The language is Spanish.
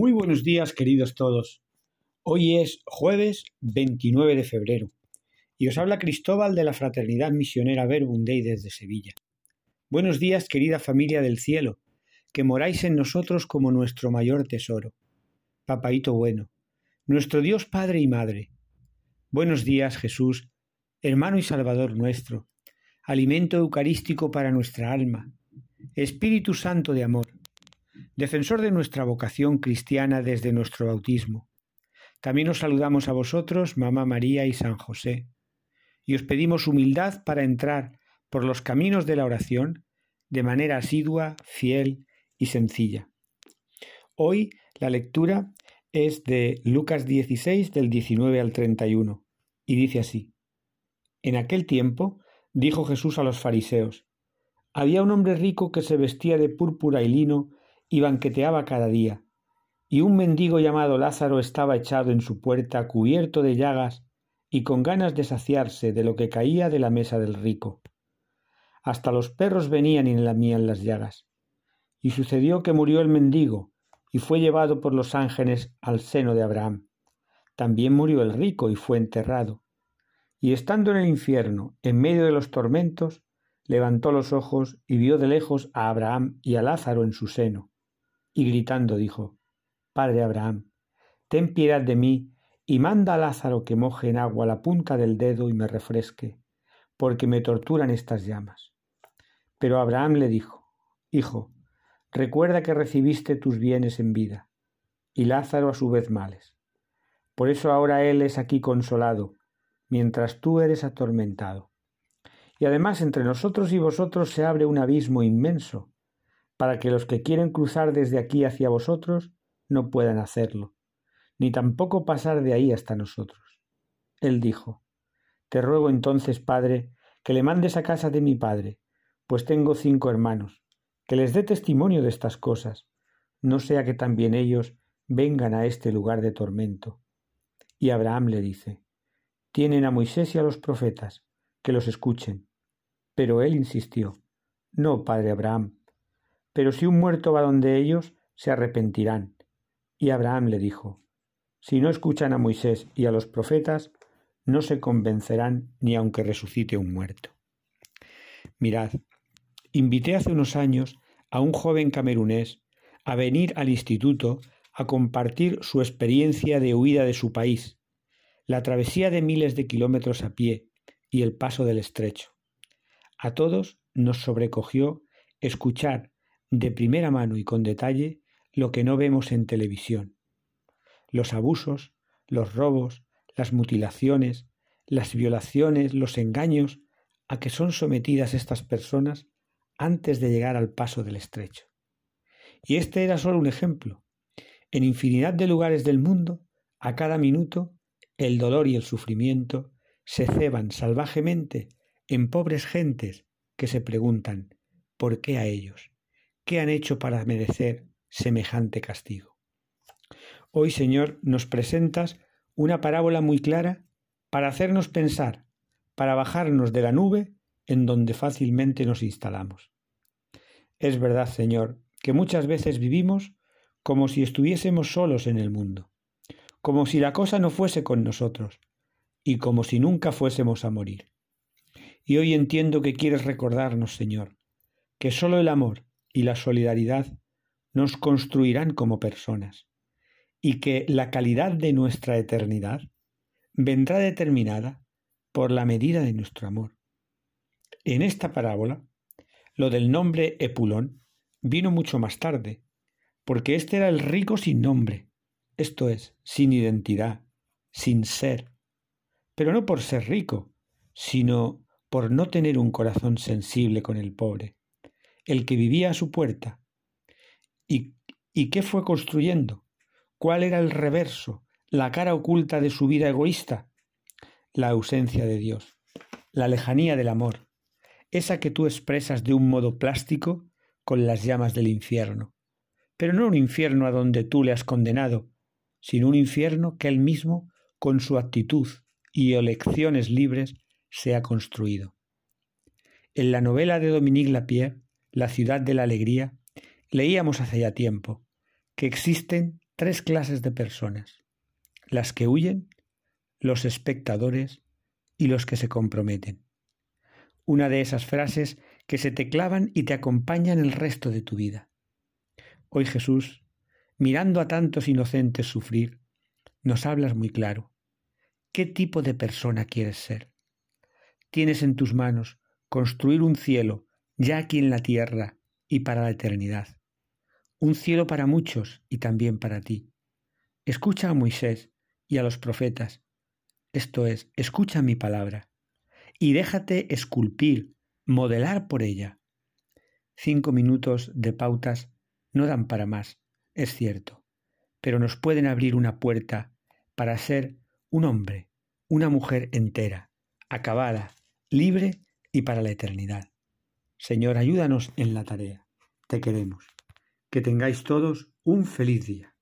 Muy buenos días, queridos todos. Hoy es jueves 29 de febrero y os habla Cristóbal de la Fraternidad Misionera Verbum Dei desde Sevilla. Buenos días, querida familia del cielo, que moráis en nosotros como nuestro mayor tesoro. Papaito bueno, nuestro Dios Padre y Madre. Buenos días, Jesús, hermano y Salvador nuestro, alimento eucarístico para nuestra alma, Espíritu Santo de amor defensor de nuestra vocación cristiana desde nuestro bautismo. También os saludamos a vosotros, Mamá María y San José, y os pedimos humildad para entrar por los caminos de la oración de manera asidua, fiel y sencilla. Hoy la lectura es de Lucas 16 del 19 al 31 y dice así. En aquel tiempo dijo Jesús a los fariseos, había un hombre rico que se vestía de púrpura y lino y banqueteaba cada día, y un mendigo llamado Lázaro estaba echado en su puerta cubierto de llagas y con ganas de saciarse de lo que caía de la mesa del rico. Hasta los perros venían y lamían las llagas. Y sucedió que murió el mendigo, y fue llevado por los ángeles al seno de Abraham. También murió el rico y fue enterrado. Y estando en el infierno, en medio de los tormentos, levantó los ojos y vio de lejos a Abraham y a Lázaro en su seno y gritando dijo, Padre Abraham, ten piedad de mí y manda a Lázaro que moje en agua la punta del dedo y me refresque, porque me torturan estas llamas. Pero Abraham le dijo, Hijo, recuerda que recibiste tus bienes en vida, y Lázaro a su vez males. Por eso ahora él es aquí consolado, mientras tú eres atormentado. Y además entre nosotros y vosotros se abre un abismo inmenso, para que los que quieren cruzar desde aquí hacia vosotros no puedan hacerlo, ni tampoco pasar de ahí hasta nosotros. Él dijo, Te ruego entonces, Padre, que le mandes a casa de mi Padre, pues tengo cinco hermanos, que les dé testimonio de estas cosas, no sea que también ellos vengan a este lugar de tormento. Y Abraham le dice, Tienen a Moisés y a los profetas, que los escuchen. Pero él insistió, No, padre Abraham, pero si un muerto va donde ellos, se arrepentirán. Y Abraham le dijo, Si no escuchan a Moisés y a los profetas, no se convencerán ni aunque resucite un muerto. Mirad, invité hace unos años a un joven camerunés a venir al instituto a compartir su experiencia de huida de su país, la travesía de miles de kilómetros a pie y el paso del estrecho. A todos nos sobrecogió escuchar de primera mano y con detalle lo que no vemos en televisión. Los abusos, los robos, las mutilaciones, las violaciones, los engaños a que son sometidas estas personas antes de llegar al paso del estrecho. Y este era solo un ejemplo. En infinidad de lugares del mundo, a cada minuto, el dolor y el sufrimiento se ceban salvajemente en pobres gentes que se preguntan ¿por qué a ellos? ¿Qué han hecho para merecer semejante castigo? Hoy, Señor, nos presentas una parábola muy clara para hacernos pensar, para bajarnos de la nube en donde fácilmente nos instalamos. Es verdad, Señor, que muchas veces vivimos como si estuviésemos solos en el mundo, como si la cosa no fuese con nosotros y como si nunca fuésemos a morir. Y hoy entiendo que quieres recordarnos, Señor, que sólo el amor y la solidaridad nos construirán como personas y que la calidad de nuestra eternidad vendrá determinada por la medida de nuestro amor. En esta parábola, lo del nombre Epulón vino mucho más tarde, porque este era el rico sin nombre, esto es, sin identidad, sin ser, pero no por ser rico, sino por no tener un corazón sensible con el pobre, el que vivía a su puerta. ¿Y, ¿Y qué fue construyendo? ¿Cuál era el reverso, la cara oculta de su vida egoísta? La ausencia de Dios, la lejanía del amor, esa que tú expresas de un modo plástico con las llamas del infierno. Pero no un infierno a donde tú le has condenado, sino un infierno que él mismo, con su actitud y elecciones libres, se ha construido. En la novela de Dominique Lapierre, la ciudad de la alegría, leíamos hace ya tiempo que existen tres clases de personas, las que huyen, los espectadores y los que se comprometen. Una de esas frases que se te clavan y te acompañan el resto de tu vida. Hoy Jesús, mirando a tantos inocentes sufrir, nos hablas muy claro. ¿Qué tipo de persona quieres ser? Tienes en tus manos construir un cielo ya aquí en la tierra y para la eternidad. Un cielo para muchos y también para ti. Escucha a Moisés y a los profetas. Esto es, escucha mi palabra y déjate esculpir, modelar por ella. Cinco minutos de pautas no dan para más, es cierto, pero nos pueden abrir una puerta para ser un hombre, una mujer entera, acabada, libre y para la eternidad. Señor, ayúdanos en la tarea. Te queremos. Que tengáis todos un feliz día.